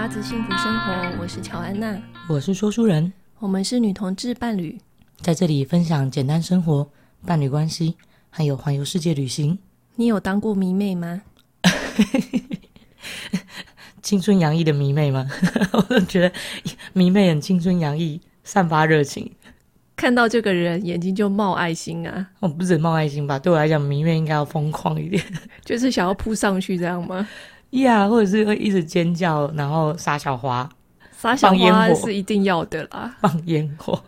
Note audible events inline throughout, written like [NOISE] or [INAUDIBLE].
八字幸福生活，我是乔安娜，我是说书人，我们是女同志伴侣，在这里分享简单生活、伴侣关系，还有环游世界旅行。你有当过迷妹吗？[LAUGHS] 青春洋溢的迷妹吗？[LAUGHS] 我都觉得迷妹很青春洋溢，散发热情。看到这个人，眼睛就冒爱心啊！我不止冒爱心吧？对我来讲，迷妹应该要疯狂一点，[LAUGHS] 就是想要扑上去这样吗？呀，yeah, 或者是会一直尖叫，然后撒小花，撒小花是一定要的啦，放烟火。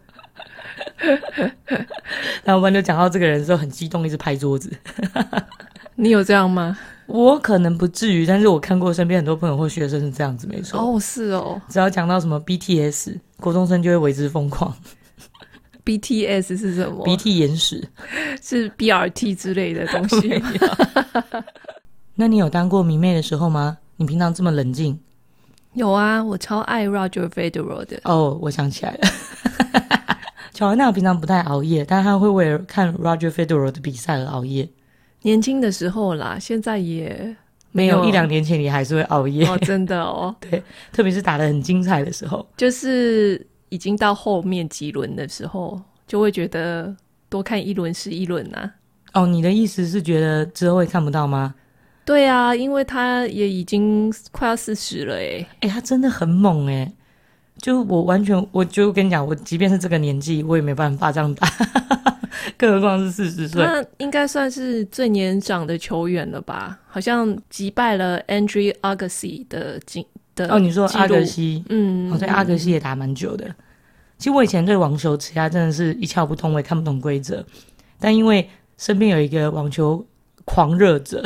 [LAUGHS] 然后我们就讲到这个人的时候，很激动，一直拍桌子。[LAUGHS] 你有这样吗？我可能不至于，但是我看过身边很多朋友或学生是这样子，没错。哦，是哦。只要讲到什么 BTS，国中生就会为之疯狂。BTS 是什么鼻涕眼屎是 BRT 之类的东西吗？[LAUGHS] 那你有当过迷妹的时候吗？你平常这么冷静？有啊，我超爱 Roger Federer 的。哦，oh, 我想起来了。[LAUGHS] 乔安娜平常不太熬夜，但她会为了看 Roger Federer 的比赛而熬夜。年轻的时候啦，现在也没有，没有一两年前你还是会熬夜哦，真的哦。[LAUGHS] 对，特别是打的很精彩的时候，就是。已经到后面几轮的时候，就会觉得多看一轮是一轮呐、啊。哦，你的意思是觉得之后会看不到吗？对啊，因为他也已经快要四十了诶，诶，他真的很猛诶。就我完全，我就跟你讲，我即便是这个年纪，我也没办法这样打，[LAUGHS] 更何况是四十岁。那应该算是最年长的球员了吧？好像击败了 Andre Agassi 的金。哦，你说阿格西，嗯，哦，对，阿格西也打蛮久的。嗯、其实我以前对网球其他真的是一窍不通，我也看不懂规则。但因为身边有一个网球狂热者，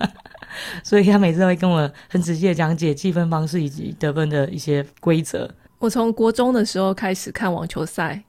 [LAUGHS] 所以他每次都会跟我很仔细的讲解计分方式以及得分的一些规则。我从国中的时候开始看网球赛，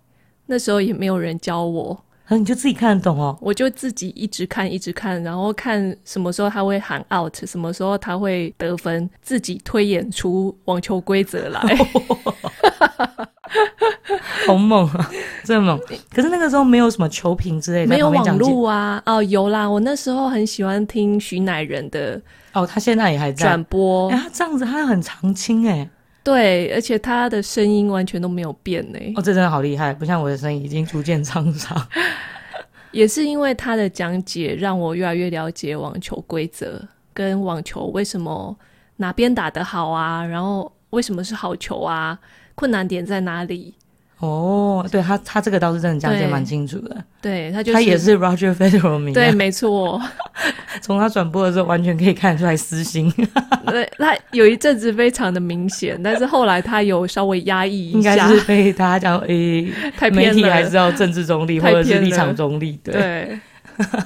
那时候也没有人教我。你就自己看得懂哦？我就自己一直看，一直看，然后看什么时候他会喊 out，什么时候他会得分，自己推演出网球规则来。[LAUGHS] [LAUGHS] 好猛啊！这么猛！可是那个时候没有什么球评之类的，没有网路啊。哦，有啦，我那时候很喜欢听徐乃仁的。哦，他现在也还在转播。哎，他这样子，他很常青哎。对，而且他的声音完全都没有变呢。哦，这真的好厉害，不像我的声音已经逐渐沧桑。[LAUGHS] 也是因为他的讲解，让我越来越了解网球规则，跟网球为什么哪边打得好啊，然后为什么是好球啊，困难点在哪里。哦，对他，他这个倒是真的讲解蛮清楚的。对，他就是，他也是 Roger Federer 迷。对，没错。[LAUGHS] 从他转播的时候，完全可以看出来私心。[LAUGHS] 对，他有一阵子非常的明显，但是后来他有稍微压抑一下。应该是被大家讲，诶、[LAUGHS] 欸，太媒体还是要政治中立，或者是立场中立。对，对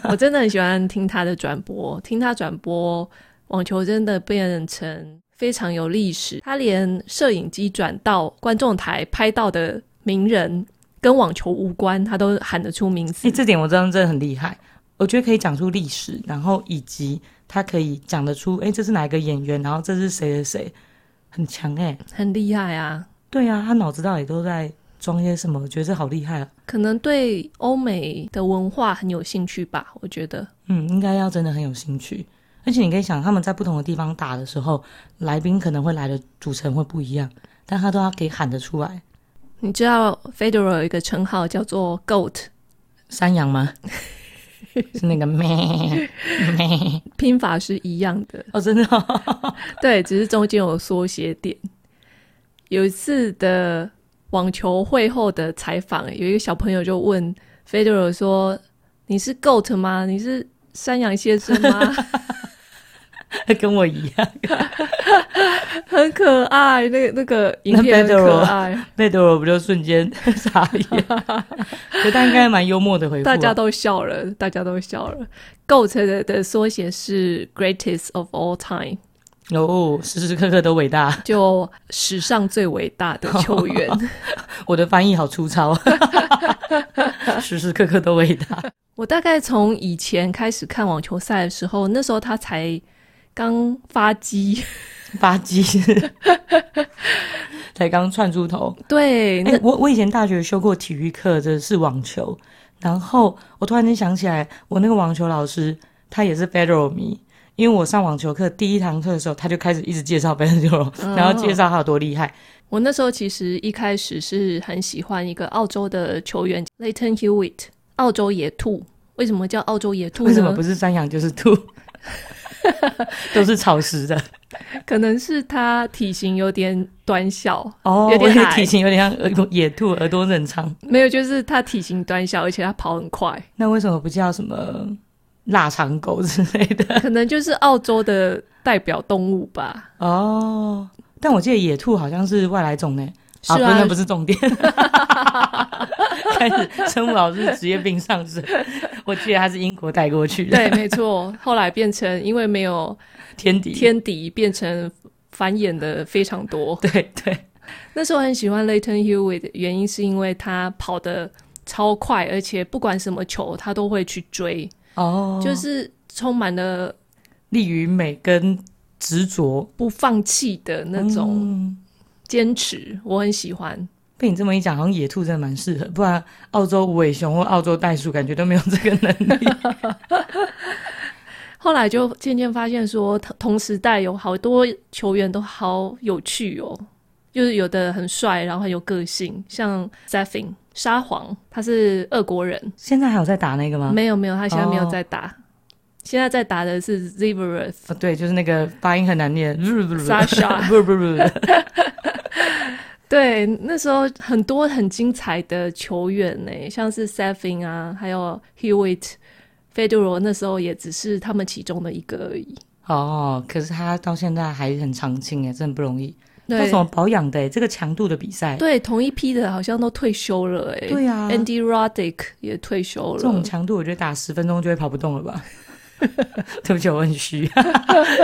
我真的很喜欢听他的转播，听他转播网球真的变成非常有历史。他连摄影机转到观众台拍到的。名人跟网球无关，他都喊得出名字。哎、欸，这点我真的真的很厉害。我觉得可以讲出历史，然后以及他可以讲得出，哎、欸，这是哪一个演员，然后这是谁谁谁，很强哎、欸，很厉害啊。对啊，他脑子到底都在装些什么？我觉得这好厉害啊。可能对欧美的文化很有兴趣吧，我觉得。嗯，应该要真的很有兴趣。而且你可以想，他们在不同的地方打的时候，来宾可能会来的组成会不一样，但他都要可以喊得出来。你知道 Federer 有一个称号叫做 Goat 山羊吗？[LAUGHS] 是那个咩咩，拼法是一样的哦，真的、哦。[LAUGHS] 对，只是中间有缩写点。有一次的网球会后的采访，有一个小朋友就问 Federer 说：“你是 Goat 吗？你是山羊先生吗？” [LAUGHS] [LAUGHS] 跟我一样，[LAUGHS] 很可爱。那个那个影片很可爱，贝德罗不就瞬间 [LAUGHS] 傻眼？可他应该蛮幽默的回复，大家都笑了，大家都笑了。GOAT 的的缩写是 Greatest of All Time，哦，时时刻刻都伟大，就史上最伟大的球员。哦、我的翻译好粗糙，时时刻刻都伟大。我大概从以前开始看网球赛的时候，那时候他才。刚发鸡，发鸡，[LAUGHS] 才刚窜出头。对，欸、我我以前大学修过体育课，这是网球。然后我突然间想起来，我那个网球老师他也是 Federal 迷，因为我上网球课第一堂课的时候，他就开始一直介绍 Stillo，然后介绍他有多厉害。哦。我那时候其实一开始是很喜欢一个澳洲的球员 Lleyton Hewitt，澳洲野兔。为什么叫澳洲野兔？为什么不是山羊就是兔？[LAUGHS] 都是草食的。可能是它体型有点短小哦，有点体型有点像耳野兔，耳朵很长。没有，就是它体型短小，而且它跑很快。那为什么不叫什么腊肠狗之类的？可能就是澳洲的代表动物吧。哦。但我记得野兔好像是外来种呢，是啊，啊，那不是重点。[LAUGHS] 开始生物老师职业病上升，我记得他是英国带过去的。对，没错。后来变成因为没有天敌，天敌变成繁衍的非常多。对对。那时候很喜欢 Lleyton Hewitt 的原因是因为他跑得超快，而且不管什么球他都会去追。哦。就是充满了力与美跟。执着不放弃的那种坚持，嗯，我很喜欢。被你这么一讲，好像野兔真的蛮适合，不然澳洲无尾熊或澳洲袋鼠感觉都没有这个能力。[LAUGHS] 后来就渐渐发现说，同时代有好多球员都好有趣哦，就是有的很帅，然后很有个性，像 Safin 沙皇，他是俄国人，现在还有在打那个吗？没有没有，他现在没有在打。哦现在在打的是 Zverev，哦，对，就是那个发音很难念，Sasha，[LAUGHS] 对，那时候很多很精彩的球员呢，像是 Safin 啊，还有 Hewitt、Federer，那时候也只是他们其中的一个而已。哦，可是他到现在还很长青哎，真的不容易。那怎么保养的？这个强度的比赛，对，同一批的好像都退休了哎。对啊，Andy Roddick 也退休了。这种强度，我觉得打十分钟就会跑不动了吧。[LAUGHS] 对不起，我很虚。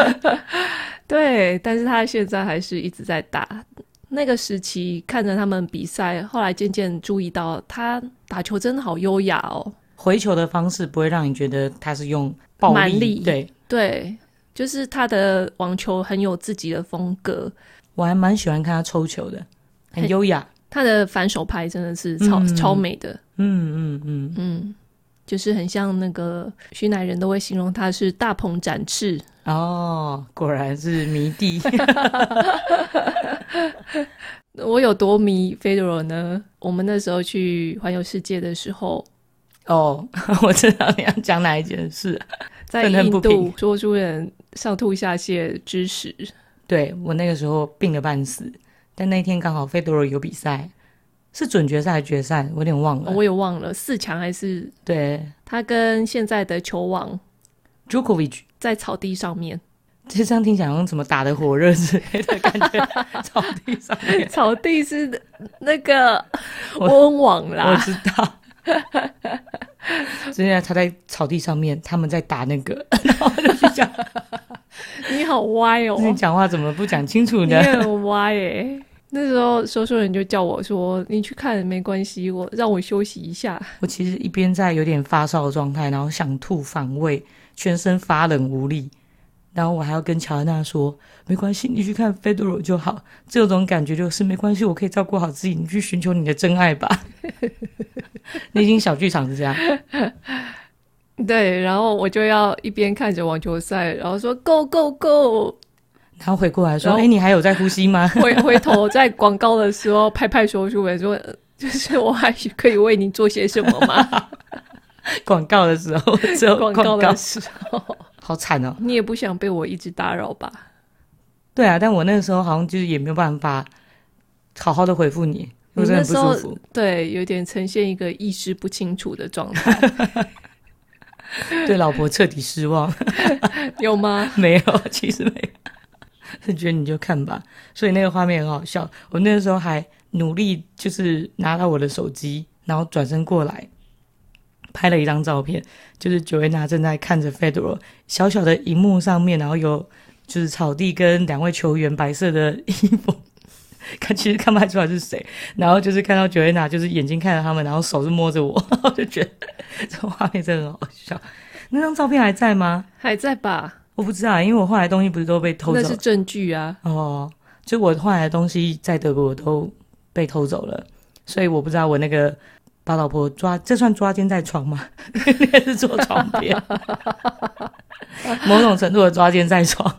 [LAUGHS] 对，但是他现在还是一直在打。那个时期看着他们比赛，后来渐渐注意到他打球真的好优雅哦。回球的方式不会让你觉得他是用暴力，蛮力。对对，就是他的网球很有自己的风格。我还蛮喜欢看他抽球的，很优雅。他的反手拍真的是超、嗯、超美的。嗯嗯嗯嗯。就是很像那个徐乃人都会形容他是大鹏展翅哦，果然是迷弟。[LAUGHS] 我有多迷 Federer 呢？我们那时候去环游世界的时候，哦，[LAUGHS] 我知道你要讲哪一件事，在印度说书人上吐下泻之时，对，我那个时候病了半死，但那天刚好 Federer 有比赛。是准决赛还是决赛？我有点忘了。我也忘了四强还是？对，他跟现在的球王 Djokovic 在草地上面。[LAUGHS] 这样听起来好像怎么打的火热之类的感觉。草地上面，[LAUGHS] 草地是那个温网啦。我知道。现在他在草地上面，他们在打那个，然后就去讲。[LAUGHS] 你好歪哦！你讲话怎么不讲清楚呢？你很歪诶。那时候说书人就叫我说：“你去看没关系，我让我休息一下。[LAUGHS] ”我其实一边在有点发烧的状态，然后想吐反胃，全身发冷无力，然后我还要跟乔安娜说：“没关系，你去看 Federer 就好。”这种感觉就是没关系，我可以照顾好自己，你去寻求你的真爱吧。[LAUGHS] 内心小剧场是这样。[LAUGHS] 对，然后我就要一边看着网球赛，然后说：“Go go go！” 然后回过来说：“哎，你还有在呼吸吗？” [LAUGHS] 回回头在广告的时候拍拍说书人说：“ [LAUGHS] 就是我还可以为你做些什么吗？” [LAUGHS] 广告的时候，只有广告的时候，好惨哦！你也不想被我一直打扰吧？对啊，但我那个时候好像就是也没有办法好好的回复你，我真的不舒服。对，有点呈现一个意识不清楚的状态，对老婆彻底失望，有吗？没有，其实没有。是 [LAUGHS] 觉得你就看吧，所以那个画面很好笑。我那个时候还努力，就是拿到我的手机，然后转身过来拍了一张照片，就是九维娜正在看着 Federal 小小的荧幕上面，然后有就是草地跟两位球员白色的衣服，[LAUGHS] 看其实看不太出来是谁。然后就是看到九维娜就是眼睛看着他们，然后手是摸着我，[LAUGHS] 我就觉得这画面真的很好笑。那张照片还在吗？还在吧。我不知道，因为我后来东西不是都被偷走了？那是证据啊！哦，就我后来的东西在德国都被偷走了，所以我不知道我那个把老婆抓，这算抓奸在床吗？[LAUGHS] 应该是坐床边，[LAUGHS] 某种程度的抓奸在床，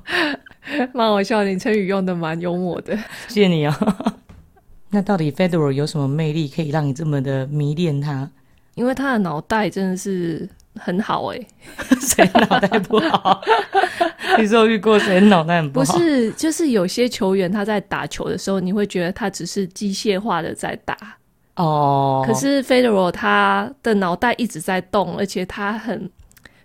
蛮好笑。你成语用的蛮幽默的，谢谢你啊、哦。[LAUGHS] 那到底 Federal 有什么魅力可以让你这么的迷恋他？因为他的脑袋真的是很好哎、欸，[LAUGHS] 谁脑袋不好？[LAUGHS] 你说遇过谁脑袋很不好？不是，就是有些球员他在打球的时候，你会觉得他只是机械化的在打哦。可是 Federer 他的脑袋一直在动，而且他很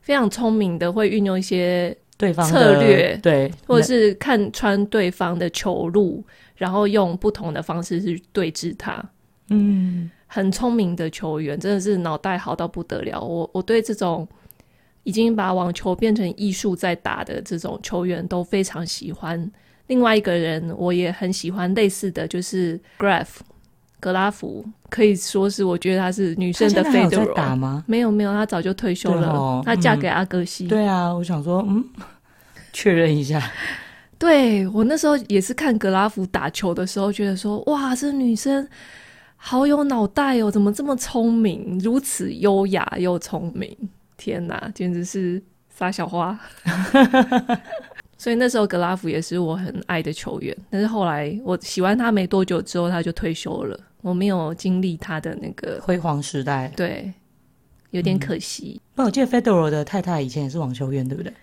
非常聪明的会运用一些对方策略，对，或者是看穿对方的球路，然后用不同的方式去对峙他。嗯。很聪明的球员，真的是脑袋好到不得了。我我对这种已经把网球变成艺术在打的这种球员都非常喜欢。另外一个人我也很喜欢，类似的就是 Graf 格拉夫，可以说是我觉得他是女生的 Federer。在打吗？没有没有，他早就退休了。哦、他嫁给阿格西、嗯。对啊，我想说，嗯，[LAUGHS] 确认一下。对，我那时候也是看格拉夫打球的时候，觉得说，哇，这女生。好有脑袋哦！怎么这么聪明，如此优雅又聪明？天哪，简直是撒小花！[LAUGHS] 所以那时候格拉夫也是我很爱的球员，但是后来我喜欢他没多久之后，他就退休了。我没有经历他的那个辉煌时代，对，有点可惜。那、嗯、我记得 Federer 的太太以前也是网球员，对不对？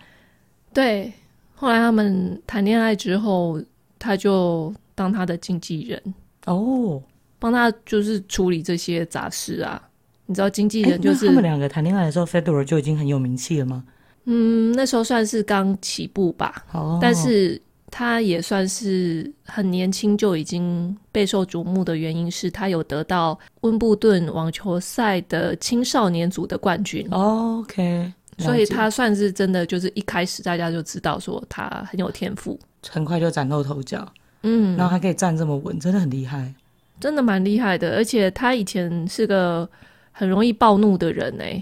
对，后来他们谈恋爱之后，他就当他的经纪人哦。帮他就是处理这些杂事啊，你知道经纪人就是他们两个谈恋爱的时候，Federer 就已经很有名气了吗？嗯，那时候算是刚起步吧。哦，但是他也算是很年轻就已经备受瞩目的原因是他有得到温布顿网球赛的青少年组的冠军。哦，OK，所以他算是真的就是一开始大家就知道说他很有天赋，很快就崭露头角。嗯，然后还可以站这么稳，真的很厉害。真的蛮厉害的，而且他以前是个很容易暴怒的人哎，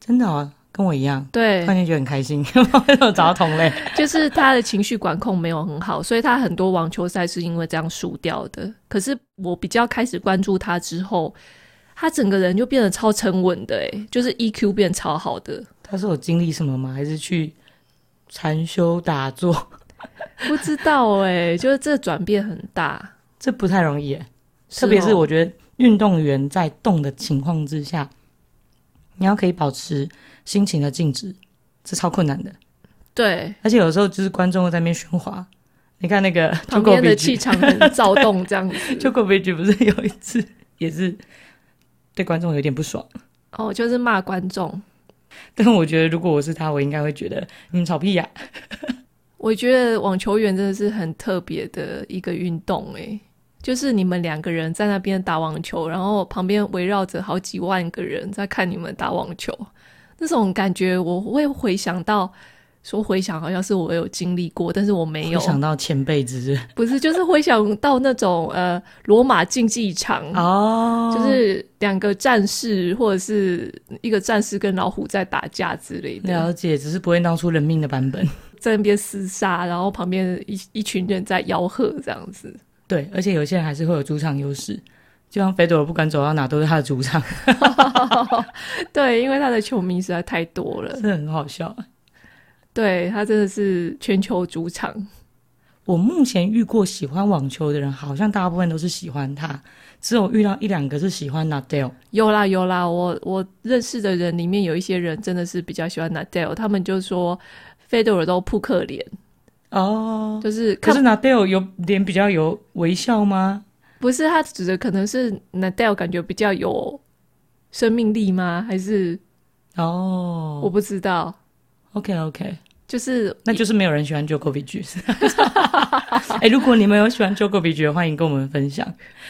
真的啊，跟我一样。对，突然间觉得很开心，为什么找到同类？就是他的情绪管控没有很好，所以他很多网球赛是因为这样输掉的。可是我比较开始关注他之后，他整个人就变得超沉稳的哎，就是 EQ 变超好的。他是有经历什么吗？还是去禅修打坐？[LAUGHS] 不知道哎，就是这转变很大，这不太容易哎。特别是我觉得运动员在动的情况之下，你要可以保持心情的静止，这超困难的。对，而且有时候就是观众会在那边喧哗，你看那个 [LAUGHS] 旁边的气场很躁动，这样子。[LAUGHS] Djokovic 不是有一次也是对观众有点不爽哦，就是骂观众。但我觉得如果我是他，我应该会觉得你们吵屁呀。[LAUGHS] 我觉得网球员真的是很特别的一个运动，诶。就是你们两个人在那边打网球，然后旁边围绕着好几万个人在看你们打网球，那种感觉我会回想到，说回想好像是我有经历过，但是我没有。想到前辈子，不是，就是回想到那种呃罗马竞技场。哦，就是两个战士或者是一个战士跟老虎在打架之类的。了解，只是不会闹出人命的版本，在那边厮杀，然后旁边一一群人在吆喝这样子。对，而且有些人还是会有主场优势，就像费德勒不管走到哪都是他的主场。[LAUGHS] 对，因为他的球迷实在太多了，是很好笑。对，他真的是全球主场。我目前遇过喜欢网球的人，好像大部分都是喜欢他，只有遇到一两个是喜欢 Nadal。有啦有啦，我我认识的人里面有一些人真的是比较喜欢 Nadal，他们就说费德勒都扑克脸。哦，oh, 就是，可是 Nadal 有脸比较有微笑吗？不是，他指的可能是 Nadal 感觉比较有生命力吗？还是哦，oh, 我不知道。OK OK，就是那就是没有人喜欢 Djokovic。[LAUGHS] 哎、欸，如果你们有喜欢 Djokovic 的，欢迎跟我们分享，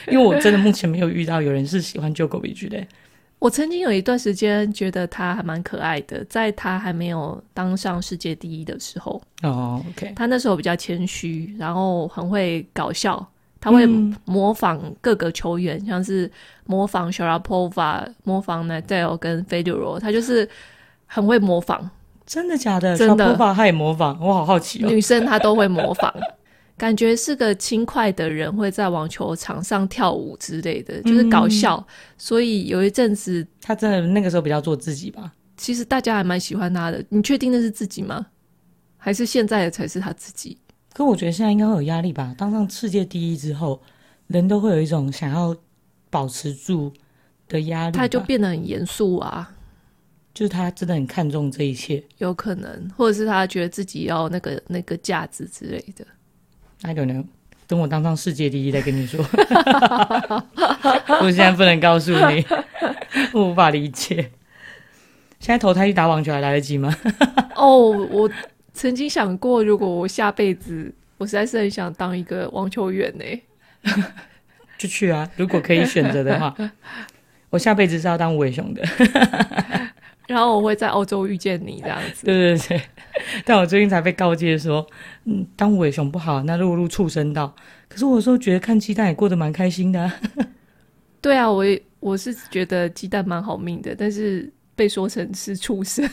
因为我真的目前没有遇到有人是喜欢 Djokovic 的。我曾经有一段时间觉得他还蛮可爱的，在他还没有当上世界第一的时候。哦，OK。他那时候比较谦虚，然后很会搞笑，他会模仿各个球员，嗯、像是模仿 Sharapova、模仿 Nadal 跟 Federer，他就是很会模仿。真的假的？真的他也模仿，我好好奇哦。女生她都会模仿。感觉是个轻快的人，会在网球场上跳舞之类的，就是搞笑。嗯、所以有一阵子，他真的那个时候比较做自己吧。其实大家还蛮喜欢他的。你确定那是自己吗？还是现在的才是他自己？可我觉得现在应该会有压力吧。当上世界第一之后，人都会有一种想要保持住的压力。他就变得很严肃啊。就是他真的很看重这一切，有可能，或者是他觉得自己要那个那个价值之类的。I don't know，等我当上世界第一再跟你说。[LAUGHS] 我现在不能告诉你，[LAUGHS] 我无法理解。现在投胎去打网球还来得及吗？哦，oh, 我曾经想过，如果我下辈子，我实在是很想当一个网球员呢，[LAUGHS] 就去啊！如果可以选择的话，我下辈子是要当无尾熊的。然后我会在欧洲遇见你这样子。对对 [LAUGHS] 对，[LAUGHS] 但我最近才被告诫说，嗯，当无尾熊不好，那落入畜生道。可是我有时候觉得看鸡蛋也过得蛮开心的啊。[LAUGHS] 对啊，我我是觉得鸡蛋蛮好命的，但是被说成是畜生。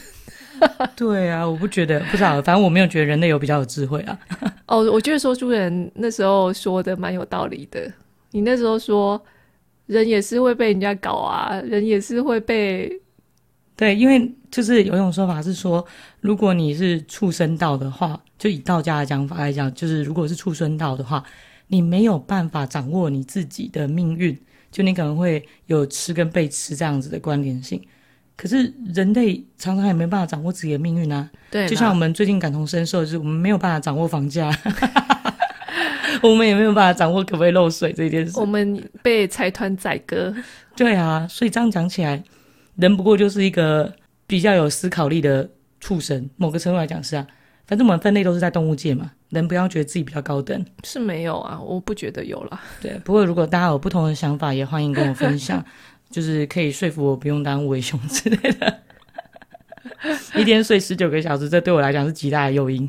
对啊，我不觉得，不知道，反正我没有觉得人类有比较有智慧啊。哦，我觉得说书人那时候说的蛮有道理的。你那时候说，人也是会被人家搞啊，人也是会被。对，因为就是有一种说法是说，如果你是畜生道的话，就以道家的讲法来讲，就是如果是畜生道的话，你没有办法掌握你自己的命运，就你可能会有吃跟被吃这样子的关联性。可是人类常常也没办法掌握自己的命运啊。对，就像我们最近感同身受，就是我们没有办法掌握房价，[LAUGHS] 我们也没有办法掌握可不可以漏水这件事。我们被财团宰割。对啊，所以这样讲起来。人不过就是一个比较有思考力的畜生，某个程度来讲是啊。反正我们分类都是在动物界嘛，人不要觉得自己比较高等。是没有啊，我不觉得有啦。对，不过如果大家有不同的想法，也欢迎跟我分享，[LAUGHS] 就是可以说服我不用当无尾熊之类的。[LAUGHS] 一天睡十九个小时，这对我来讲是极大的诱因。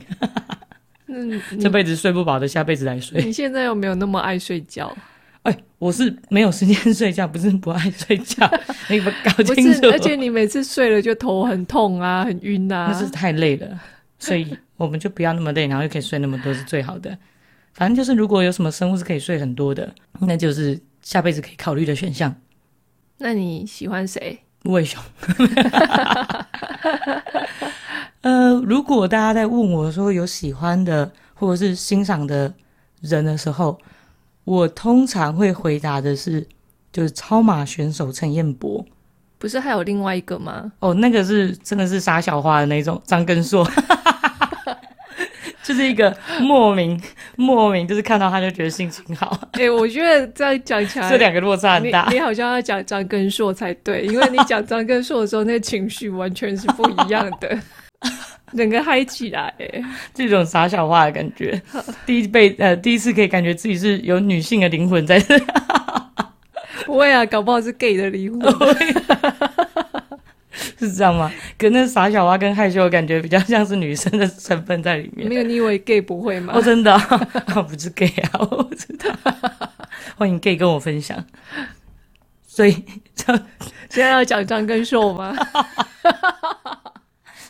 嗯，[LAUGHS] 这辈子睡不饱的，下辈子来睡。你现在又没有那么爱睡觉？哎、欸，我是没有时间睡觉，不是不爱睡觉，[LAUGHS] 你不搞清楚。不是，而且你每次睡了就头很痛啊，很晕啊。那是太累了，所以我们就不要那么累，然后又可以睡那么多是最好的。反正就是，如果有什么生物是可以睡很多的，那就是下辈子可以考虑的选项。那你喜欢谁？无尾熊。[LAUGHS] 呃，如果大家在问我说有喜欢的或者是欣赏的人的时候。我通常会回答的是，就是超马选手陈彦博，不是还有另外一个吗？哦，那个是真的是傻小花的那种张根硕，[LAUGHS] 就是一个莫名莫名，就是看到他就觉得心情好。哎、欸，我觉得这样讲起来，这两个落差很大你。你好像要讲张根硕才对，因为你讲张根硕的时候，那个情绪完全是不一样的。[LAUGHS] [LAUGHS] 整个嗨起来，哎，这种傻小花的感觉，[LAUGHS] 第一辈呃，第一次可以感觉自己是有女性的灵魂在这。[LAUGHS] 不会啊，搞不好是 gay 的灵魂，是这样吗？可那傻小花跟害羞的感觉比较像是女生的成分在里面。没有，你以为 gay 不会吗？哦，真的，我不是 gay 啊，我不知道。欢迎 gay 跟我分享。所以，现在要讲张根硕吗？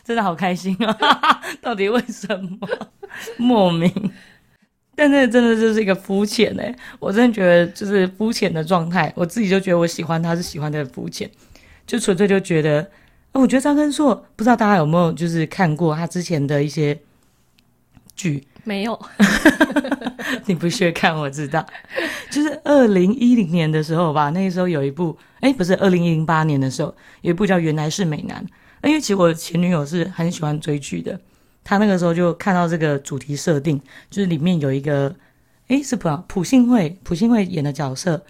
真的好开心啊！[LAUGHS] 到底为什么？莫名，但那真的就是一个肤浅哎！我真的觉得就是肤浅的状态，我自己就觉得我喜欢他是喜欢的肤浅，就纯粹就觉得，我觉得张根硕不知道大家有没有就是看过他之前的一些剧？没有，[LAUGHS] 你不屑看我知道，就是二零一零年的时候吧，那个时候有一部，哎，不是二零零八年的时候有一部叫《原来是美男》。因为其实我前女友是很喜欢追剧的，她那个时候就看到这个主题设定，就是里面有一个，诶，是朴朴信惠，朴信惠演的角色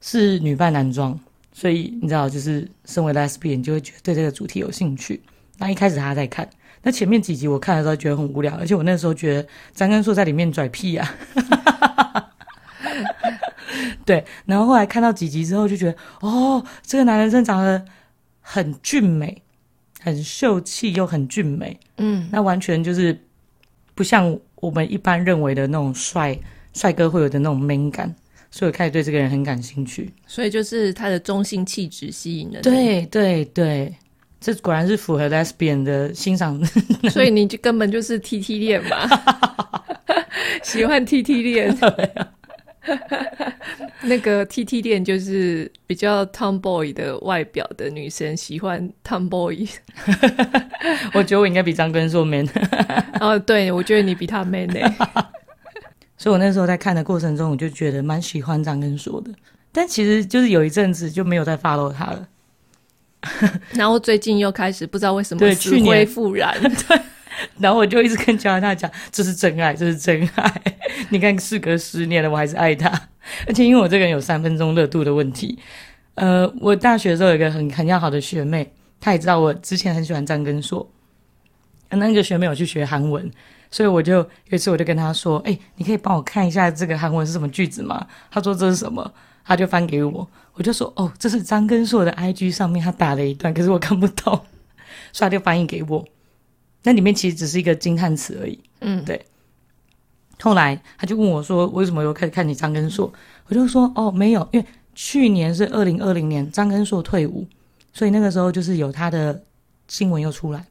是女扮男装，所以你知道，就是身为 lesbian 就会觉得对这个主题有兴趣。那一开始她在看，那前面几集我看的时候觉得很无聊，而且我那时候觉得张根硕在里面拽屁呀、啊，[LAUGHS] 对，然后后来看到几集之后就觉得，哦，这个男人真长得很俊美。很秀气又很俊美，嗯，那完全就是不像我们一般认为的那种帅帅哥会有的那种 man 感，所以我开始对这个人很感兴趣。所以就是他的中性气质吸引人。对对对，这果然是符合 lesbian 的欣赏。[LAUGHS] 所以你就根本就是 T T 恋嘛？[LAUGHS] 喜欢 T T 恋。[LAUGHS] [LAUGHS] 那个 T T 店就是比较 Tomboy 的外表的女生，喜欢 Tomboy。[LAUGHS] 我觉得我应该比张根硕 man。[LAUGHS] 哦，对，我觉得你比他 man 呢。所以我那时候在看的过程中，我就觉得蛮喜欢张根硕的。但其实就是有一阵子就没有再 follow 他了。然后最近又开始不知道为什么死灰复燃。对，然后我就一直跟加拿大讲，这是真爱，这是真爱。[LAUGHS] 你看，事隔十年了，我还是爱他。而且因为我这个人有三分钟热度的问题，呃，我大学的时候有一个很很要好的学妹，她也知道我之前很喜欢张根硕。那个学妹有去学韩文，所以我就有一次我就跟她说：“哎、你可以帮我看一下这个韩文是什么句子吗？”她说：“这是什么？”她就翻给我，我就说：“哦，这是张根硕的 IG 上面他打了一段，可是我看不懂，所以她就翻译给我。那里面其实只是一个惊叹词而已。”嗯，对。后来他就问我说：“为什么又开始看你张根硕？”我就说：“哦，没有，因为去年是二零二零年张根硕退伍，所以那个时候就是有他的新闻又出来。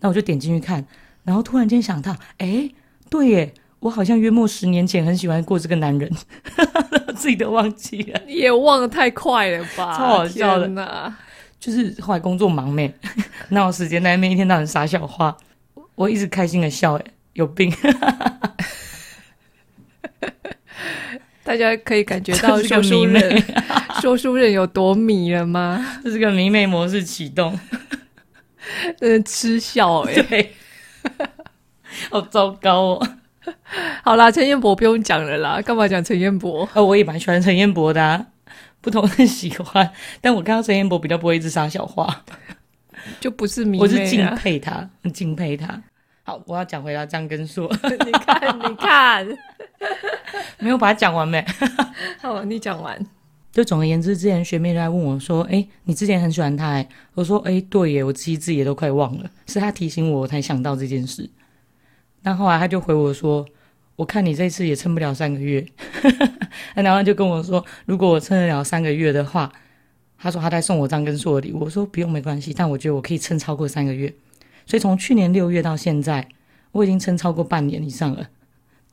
那我就点进去看，然后突然间想到，哎，对耶，我好像约莫十年前很喜欢过这个男人，[LAUGHS] 自己都忘记了，你也忘得太快了吧？超好笑的呐！就是后来工作忙没，[LAUGHS] 哪有时间在那边一天到晚傻笑话？我一直开心的笑，哎，有病。”大家可以感觉到 [LAUGHS] 说书人说书人有多迷了吗？这是个迷妹模式启动，真的吃笑哎、欸，对，好糟糕哦。好啦，陈彦博不用讲了啦，干嘛讲陈彦博？哦，我也蛮喜欢陈彦博的、啊，不同的喜欢，但我看到陈彦博比较不会一直撒小话，就不是迷妹、啊，我是敬佩他，很敬佩他。好，我要讲回到张根硕，[LAUGHS] 你看，你看。[LAUGHS] 没有把它讲完没？[LAUGHS] 好，你讲完。就总而言之，之前学妹就在问我说：“哎、欸，你之前很喜欢他？”哎，我说：“哎、欸，对耶，我其实自己也都快忘了，是他提醒我，我才想到这件事。”但后来他就回我说：“我看你这次也撑不了三个月。”然后他就跟我说：“如果我撑得了三个月的话，他说他在送我张根硕的礼物。”我说：“不用，没关系。”但我觉得我可以撑超过三个月。所以从去年六月到现在，我已经撑超过半年以上了。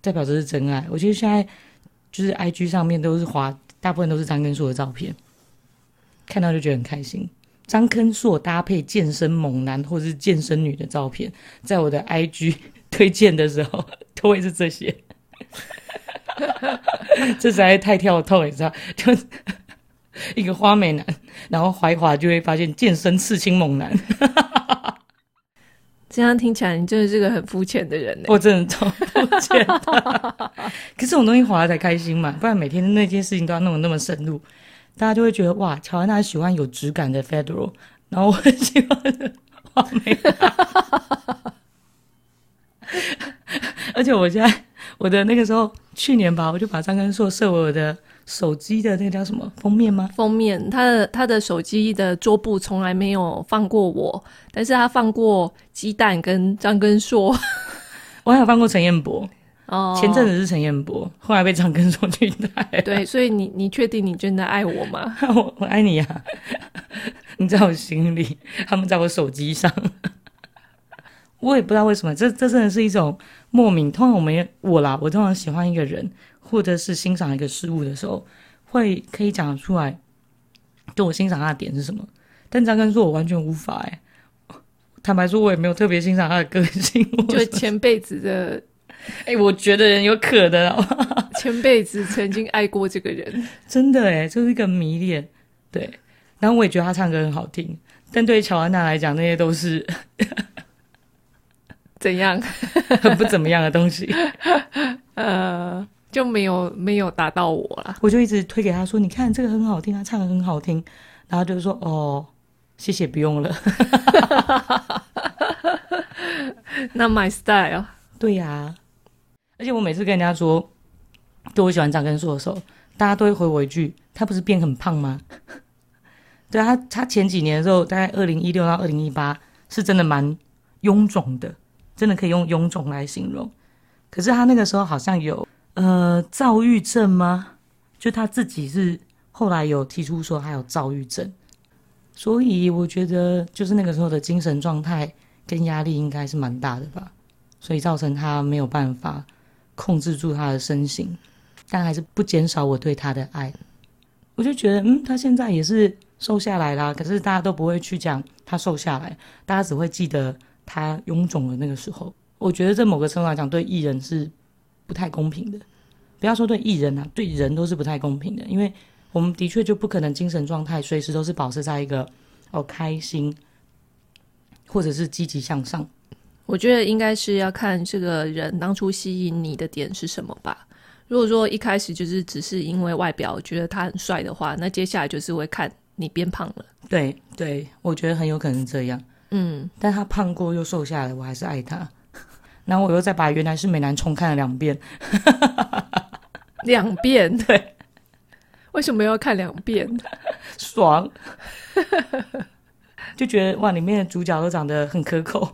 代表这是真爱。我觉得现在就是 IG 上面都是滑，大部分都是张根硕的照片，看到就觉得很开心。张根硕搭配健身猛男或是健身女的照片，在我的 IG [LAUGHS] 推荐的时候都会是这些，[LAUGHS] 这实在太跳脱，你知道？就 [LAUGHS] 一个花美男，然后滑一滑就会发现健身刺青猛男。[LAUGHS] 这样听起来，你真的是个很肤浅的人呢。我真的超肤浅的，[LAUGHS] 可是这种东西滑了才开心嘛，不然每天那件事情都要弄得那么深入，大家就会觉得哇，乔安娜喜欢有质感的 Federal，然后我很喜欢花美男，而且我现在我的那个时候去年吧，我就把张根硕设为我的。手机的那个叫什么封面吗？封面，他的他的手机的桌布从来没有放过我，但是他放过鸡蛋跟张根硕，[LAUGHS] 我还有放过陈彦博哦。前阵子是陈彦博，后来被张根硕取代。对，所以你你确定你真的爱我吗？[LAUGHS] 我我爱你呀、啊，[LAUGHS] 你在我心里，他们在我手机上，我也不知道为什么，这这真的是一种莫名。通常我们我啦，我通常喜欢一个人。或者是欣赏一个事物的时候，会可以讲出来，就我欣赏他的点是什么。但张根硕我完全无法哎，坦白说，我也没有特别欣赏他的个性。[LAUGHS] 就前辈子的，[LAUGHS] 哎，我觉得人有可能啊，[LAUGHS] 前辈子曾经爱过这个人，真的哎，就是一个迷恋。对，然后我也觉得他唱歌很好听，但对乔安娜来讲，那些都是怎样很不怎么样的东西。呃。就没有没有打到我了，我就一直推给他说：“你看这个很好听，他唱的很好听。”然后就说：“哦，谢谢，不用了。[LAUGHS] ” Not my style。对呀、啊，而且我每次跟人家说，就我喜欢张根硕的时候，大家都会回我一句：“他不是变很胖吗？” [LAUGHS] 对啊，他他前几年的时候，大概二零一六到二零一八，是真的蛮臃肿的，真的可以用臃肿来形容。可是他那个时候好像有。呃，躁郁症吗？就他自己是后来有提出说他有躁郁症，所以我觉得就是那个时候的精神状态跟压力应该是蛮大的吧，所以造成他没有办法控制住他的身形，但还是不减少我对他的爱。我就觉得，嗯，他现在也是瘦下来啦，可是大家都不会去讲他瘦下来，大家只会记得他臃肿的那个时候。我觉得在某个程度来讲，对艺人是不太公平的。不要说对艺人啊，对人都是不太公平的，因为我们的确就不可能精神状态随时都是保持在一个哦开心，或者是积极向上。我觉得应该是要看这个人当初吸引你的点是什么吧。如果说一开始就是只是因为外表觉得他很帅的话，那接下来就是会看你变胖了。对对，我觉得很有可能是这样。嗯，但他胖过又瘦下来，我还是爱他。然后我又再把《原来是美男》重看了两遍，[LAUGHS] 两遍。[LAUGHS] 对，[LAUGHS] 为什么要看两遍？爽，就觉得哇，里面的主角都长得很可口。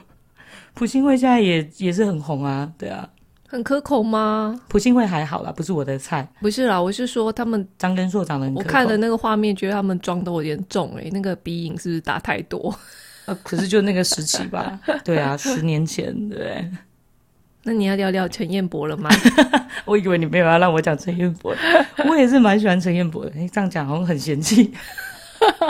朴信惠现在也也是很红啊，对啊，很可口吗？朴信惠还好啦，不是我的菜。不是啦，我是说他们张根硕长得很可口。我看的那个画面，觉得他们妆都有点重哎、欸，那个鼻影是不是打太多？呃，可是就那个时期吧，对啊，十年前，对。那你要聊聊陈彦博了吗？[LAUGHS] 我以为你没有要让我讲陈彦博，[LAUGHS] 我也是蛮喜欢陈彦博的。哎，这样讲好像很嫌弃。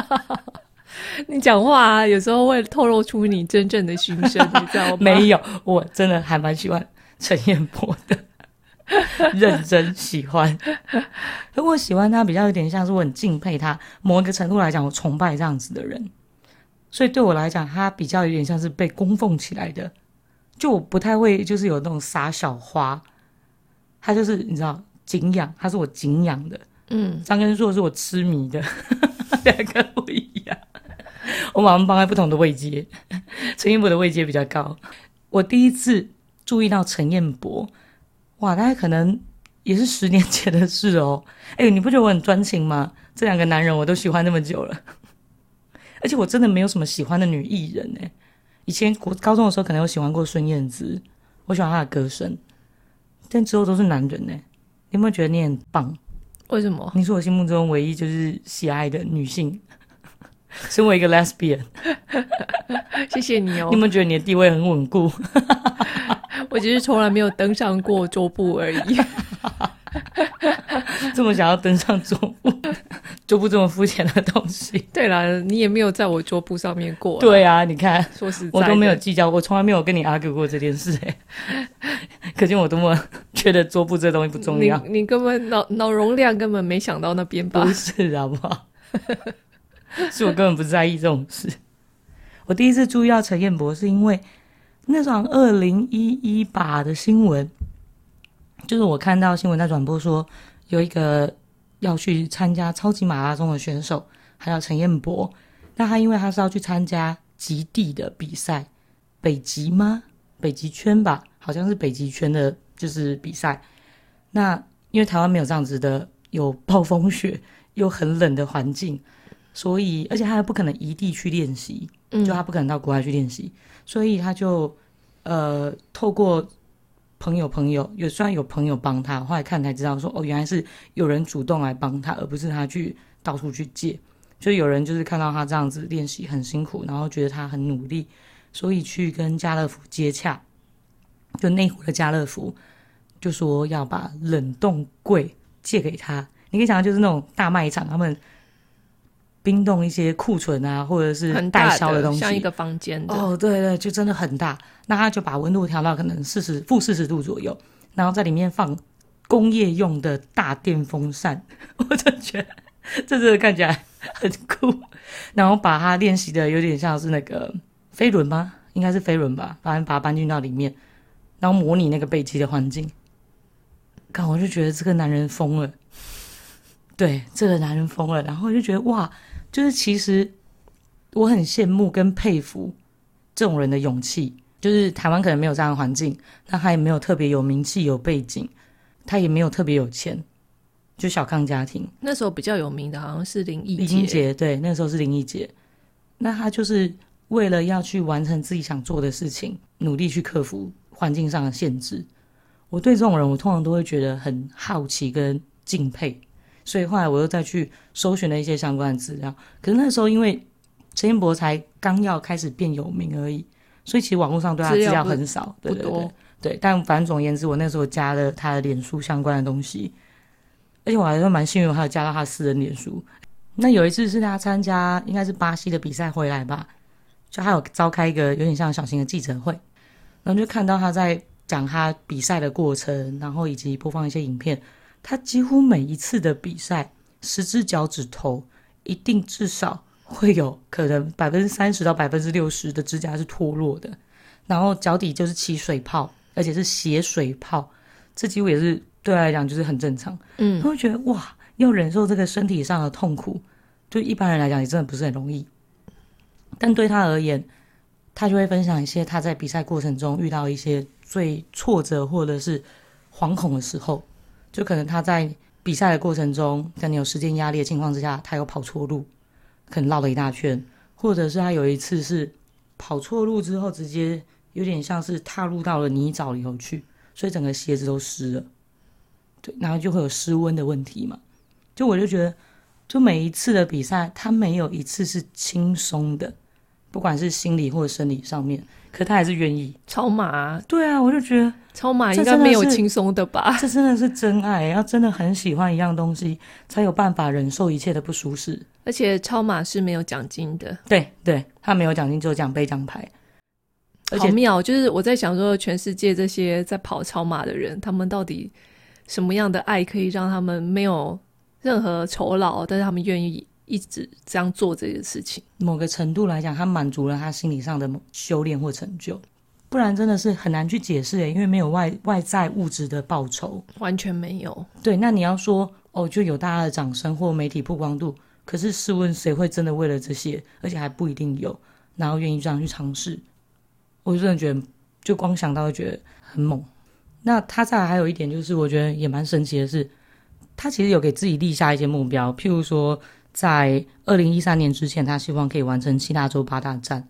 [LAUGHS] 你讲话啊，有时候会透露出你真正的心声，你知道吗？没有，我真的还蛮喜欢陈彦博的，认真喜欢。如果喜欢他，比较有点像是我很敬佩他，某一个程度来讲，我崇拜这样子的人。所以对我来讲，他比较有点像是被供奉起来的。就我不太会，就是有那种撒小花，他就是你知道景仰，他是我景仰的。嗯，张根硕是我痴迷的，[LAUGHS] 两个不一样。我马上放在不同的位阶，陈彦博的位阶比较高。我第一次注意到陈彦博，哇，大概可能也是十年前的事哦。哎、欸，你不觉得我很专情吗？这两个男人我都喜欢那么久了，而且我真的没有什么喜欢的女艺人哎。以前国高中的时候，可能有喜欢过孙燕姿，我喜欢她的歌声，但之后都是男人呢。你有没有觉得你很棒？为什么？你是我心目中唯一就是喜爱的女性，[LAUGHS] 身为一个 lesbian，[LAUGHS] 谢谢你哦。你有没有觉得你的地位很稳固？[LAUGHS] 我只是从来没有登上过桌布而已。这么想要登上桌布，桌布这么肤浅的东西。[LAUGHS] 对啦，你也没有在我桌布上面过。对啊，你看，说实在，我都没有计较，我从来没有跟你 argue 过这件事。哎，[LAUGHS] 可见我多么觉得桌布这东西不重要。你，你根本脑脑容量根本没想到那边吧？不是，好不好？[LAUGHS] 是我根本不在意这种事。我第一次注意到陈彦博，是因为那场二零一一把的新闻。就是我看到新闻在转播说，有一个要去参加超级马拉松的选手，还有陈彦博。那他因为他是要去参加极地的比赛，北极吗？北极圈吧，好像是北极圈的，就是比赛。那因为台湾没有这样子的，有暴风雪 [LAUGHS] 又很冷的环境，所以而且他还不可能移地去练习，就他不可能到国外去练习，所以他就呃透过。朋友，朋友有虽然有朋友帮他，后来看才知道说，哦，原来是有人主动来帮他，而不是他去到处去借。就有人就是看到他这样子练习很辛苦，然后觉得他很努力，所以去跟家乐福接洽，就内湖的家乐福，就说要把冷冻柜借给他。你可以想象，就是那种大卖场，他们。冰冻一些库存啊，或者是代销的东西，像一个房间哦，对对，就真的很大。那他就把温度调到可能四十负四十度左右，然后在里面放工业用的大电风扇，[LAUGHS] 我就觉得这真的看起来很酷。然后把它练习的有点像是那个飞轮吗？应该是飞轮吧，反正把它搬进到里面，然后模拟那个北极的环境。看我就觉得这个男人疯了，对，这个男人疯了。然后就觉得哇。就是其实我很羡慕跟佩服这种人的勇气。就是台湾可能没有这样的环境，那他也没有特别有名气、有背景，他也没有特别有钱，就小康家庭。那时候比较有名的好像是林忆林杰，对，那时候是林忆杰。那他就是为了要去完成自己想做的事情，努力去克服环境上的限制。我对这种人，我通常都会觉得很好奇跟敬佩。所以后来我又再去搜寻了一些相关的资料，可是那时候因为陈彦博才刚要开始变有名而已，所以其实网络上对他资料很少，对对对，对，但反正总而言之，我那时候加了他的脸书相关的东西，而且我还是蛮幸运，我还有加到他私人脸书。那有一次是他参加应该是巴西的比赛回来吧，就还有召开一个有点像小型的记者会，然后就看到他在讲他比赛的过程，然后以及播放一些影片。他几乎每一次的比赛，十只脚趾头一定至少会有可能百分之三十到百分之六十的指甲是脱落的，然后脚底就是起水泡。而且是血水泡，这几乎也是对他来讲就是很正常。嗯，他会觉得哇，要忍受这个身体上的痛苦，对一般人来讲也真的不是很容易。但对他而言，他就会分享一些他在比赛过程中遇到一些最挫折或者是惶恐的时候，就可能他在比赛的过程中，在你有时间压力的情况之下，他又跑错路，可能绕了一大圈，或者是他有一次是跑错路之后直接。有点像是踏入到了泥沼里头去，所以整个鞋子都湿了，对，然后就会有失温的问题嘛。就我就觉得，就每一次的比赛，他没有一次是轻松的，不管是心理或者生理上面，可他还是愿意超马。对啊，我就觉得超马应该没有轻松的吧？这真的是真爱，要真的很喜欢一样东西，才有办法忍受一切的不舒适。而且超马是没有奖金的，对对，他没有奖金，只有奖杯奖牌。好妙，就是我在想说，全世界这些在跑超马的人，他们到底什么样的爱可以让他们没有任何酬劳，但是他们愿意一直这样做这件事情？某个程度来讲，他满足了他心理上的修炼或成就，不然真的是很难去解释诶，因为没有外外在物质的报酬，完全没有。对，那你要说哦，就有大家的掌声或媒体曝光度，可是试问谁会真的为了这些，而且还不一定有，然后愿意这样去尝试？我真的觉得，就光想到就觉得很猛。那他再来还有一点，就是我觉得也蛮神奇的是，他其实有给自己立下一些目标，譬如说，在二零一三年之前，他希望可以完成七大洲八大站。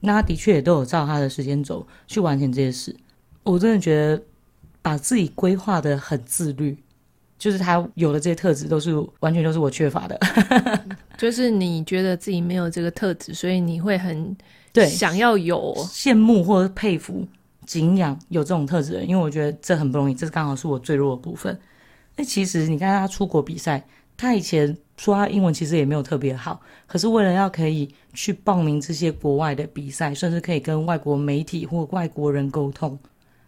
那他的确也都有照他的时间轴去完成这些事。我真的觉得，把自己规划的很自律，就是他有的这些特质，都是完全都是我缺乏的。[LAUGHS] 就是你觉得自己没有这个特质，所以你会很。对，想要有羡慕或者佩服、敬仰有这种特质的人，因为我觉得这很不容易，这刚好是我最弱的部分。那其实你看他出国比赛，他以前说他英文其实也没有特别好，可是为了要可以去报名这些国外的比赛，甚至可以跟外国媒体或外国人沟通，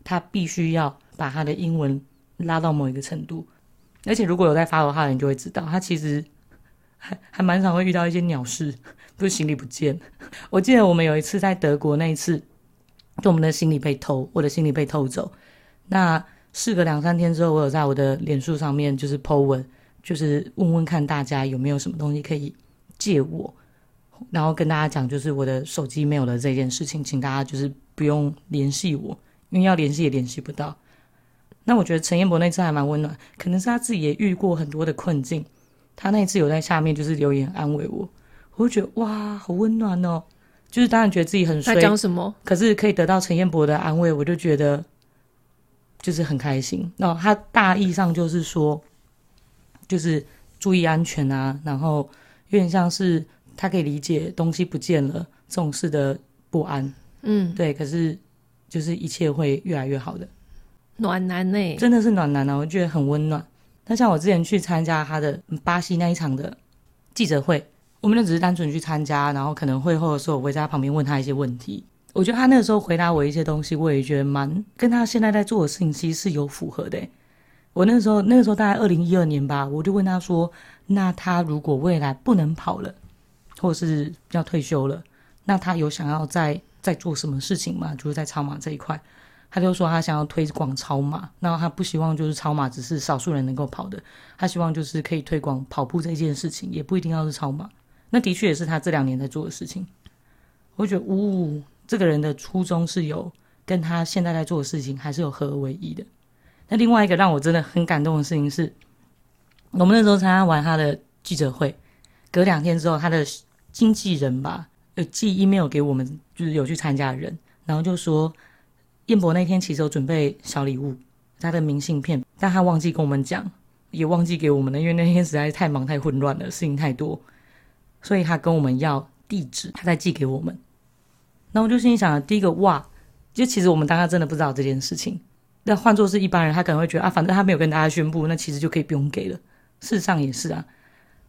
他必须要把他的英文拉到某一个程度。而且如果有在 follow 他的人就会知道，他其实还还蛮常会遇到一些鸟事。不是行李不见，我记得我们有一次在德国那一次，就我们的行李被偷，我的行李被偷走。那事隔两三天之后，我有在我的脸书上面就是 po 文，就是问问看大家有没有什么东西可以借我，然后跟大家讲就是我的手机没有了这件事情，请大家就是不用联系我，因为要联系也联系不到。那我觉得陈彦博那次还蛮温暖，可能是他自己也遇过很多的困境，他那一次有在下面就是留言安慰我。我就觉得哇，好温暖哦！就是当然觉得自己很衰，他讲什么？可是可以得到陈彦博的安慰，我就觉得就是很开心。那他大意上就是说，就是注意安全啊，然后有点像是他可以理解东西不见了这种事的不安。嗯，对。可是就是一切会越来越好的，暖男呢、欸？真的是暖男啊！我觉得很温暖。那像我之前去参加他的巴西那一场的记者会。我们就只是单纯去参加，然后可能会后的时候，我会在他旁边问他一些问题。我觉得他那个时候回答我一些东西，我也觉得蛮跟他现在在做的事情其实是有符合的。我那时候，那个时候大概二零一二年吧，我就问他说：“那他如果未来不能跑了，或者是要退休了，那他有想要再再做什么事情吗？就是在超马这一块。”他就说他想要推广超马，然后他不希望就是超马只是少数人能够跑的，他希望就是可以推广跑步这件事情，也不一定要是超马。那的确也是他这两年在做的事情。我觉得，呜，这个人的初衷是有跟他现在在做的事情还是有合而为一的。那另外一个让我真的很感动的事情是，我们那时候参加完他的记者会，隔两天之后，他的经纪人吧，有寄 email 给我们，就是有去参加的人，然后就说，彦博那天其实有准备小礼物，他的明信片，但他忘记跟我们讲，也忘记给我们了，因为那天实在是太忙太混乱了，事情太多。所以他跟我们要地址，他再寄给我们。那我就心里想了，第一个哇，就其实我们当下真的不知道这件事情。那换作是一般人，他可能会觉得啊，反正他没有跟大家宣布，那其实就可以不用给了。事实上也是啊。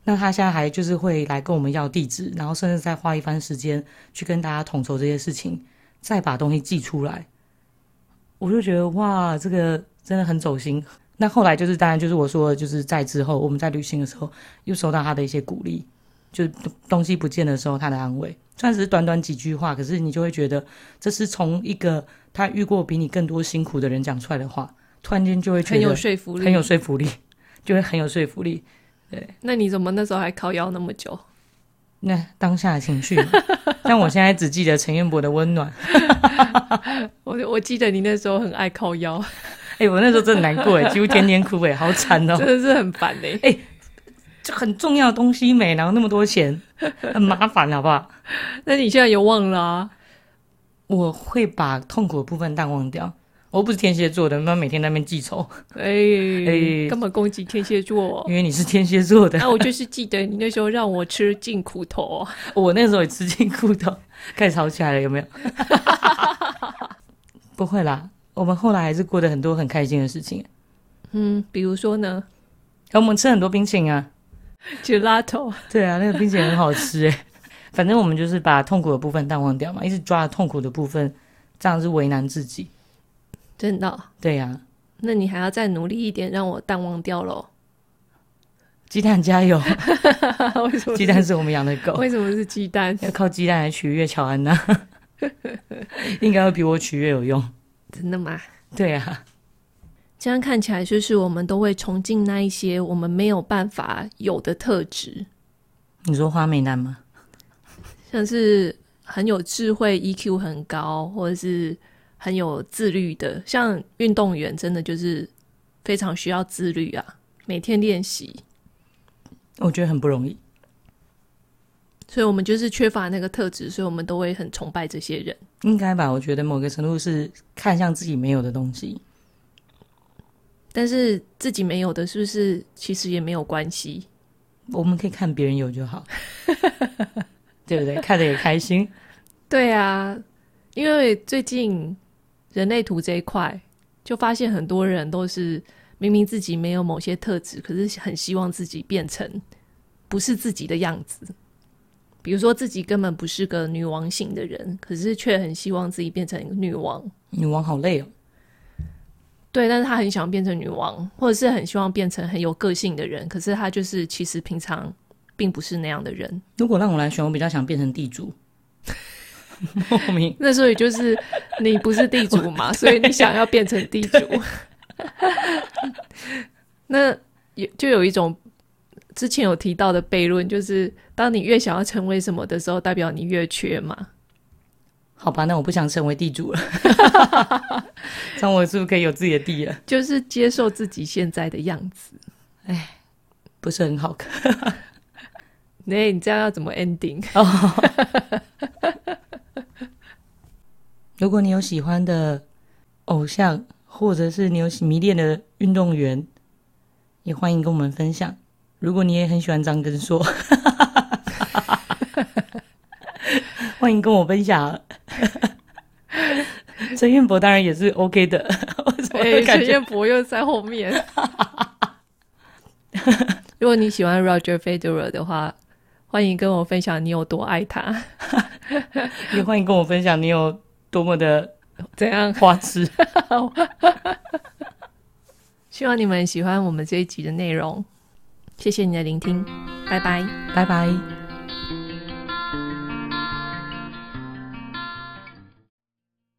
那他现在还就是会来跟我们要地址，然后甚至再花一番时间去跟大家统筹这些事情，再把东西寄出来。我就觉得哇，这个真的很走心。那后来就是当然就是我说，就是在之后我们在旅行的时候又收到他的一些鼓励，就是东西不见的时候他的安慰，虽然只是短短几句话，可是你就会觉得这是从一个。他遇过比你更多辛苦的人讲出来的话，突然间就会觉得很有说服力，很有说服力，就会很有说服力。对，那你怎么那时候还靠腰那么久？那当下的情绪，像我现在只记得陈彦博的温暖。[LAUGHS] 我我记得你那时候很爱靠腰。哎、欸，我那时候真的难过哎，几乎天天哭哎，好惨哦，真的是很烦哎。哎、欸，就很重要的东西没，然后那么多钱，[LAUGHS] 很麻烦，好不好？那你现在有忘了啊？我会把痛苦的部分淡忘掉。我不是天蝎座的，那每天在那边记仇。哎哎，干嘛攻击天蝎座？因为你是天蝎座的。那、啊、我就是记得你那时候让我吃尽苦头。我那时候也吃尽苦头，开始吵起来了，有没有？[LAUGHS] 不会啦，我们后来还是过得很多很开心的事情。嗯，比如说呢？我们吃很多冰淇淋啊 [LAUGHS] Gelato。对啊，那个冰淇淋很好吃哎。[LAUGHS] 反正我们就是把痛苦的部分淡忘掉嘛，一直抓痛苦的部分，这样是为难自己。真的？对呀、啊。那你还要再努力一点，让我淡忘掉喽。鸡蛋加油！[LAUGHS] 为什么？鸡蛋是我们养的狗。为什么是鸡蛋？要靠鸡蛋来取悦乔安娜，应该会比我取悦有用。真的吗？对呀、啊。这样看起来，就是我们都会崇敬那一些我们没有办法有的特质。你说花美男吗？像是很有智慧、EQ 很高，或者是很有自律的，像运动员，真的就是非常需要自律啊，每天练习，我觉得很不容易。所以我们就是缺乏那个特质，所以我们都会很崇拜这些人。应该吧？我觉得某个程度是看向自己没有的东西，但是自己没有的，是不是其实也没有关系？我们可以看别人有就好。对不对？看的也开心。[LAUGHS] 对啊，因为最近人类图这一块，就发现很多人都是明明自己没有某些特质，可是很希望自己变成不是自己的样子。比如说自己根本不是个女王型的人，可是却很希望自己变成一个女王。女王好累哦。对，但是他很想变成女王，或者是很希望变成很有个性的人，可是他就是其实平常。并不是那样的人。如果让我来选，我比较想变成地主。[LAUGHS] 莫名。那所以就是你不是地主嘛，[LAUGHS] 所以你想要变成地主。[LAUGHS] 那有就有一种之前有提到的悖论，就是当你越想要成为什么的时候，代表你越缺嘛。好吧，那我不想成为地主了。那我是不是可以有自己的地了？就是接受自己现在的样子。哎，不是很好看。[LAUGHS] 那你这样要怎么 ending？[LAUGHS] 如果你有喜欢的偶像，或者是你有迷恋的运动员，也欢迎跟我们分享。如果你也很喜欢张根硕，[LAUGHS] 欢迎跟我分享。陈彦博当然也是 OK 的。[LAUGHS] 哎，陈彦博又在后面。[LAUGHS] 如果你喜欢 Roger Federer 的话。欢迎跟我分享你有多爱他，[LAUGHS] 也欢迎跟我分享你有多么的怎样花痴。希望你们喜欢我们这一集的内容，谢谢你的聆听，拜拜，拜拜。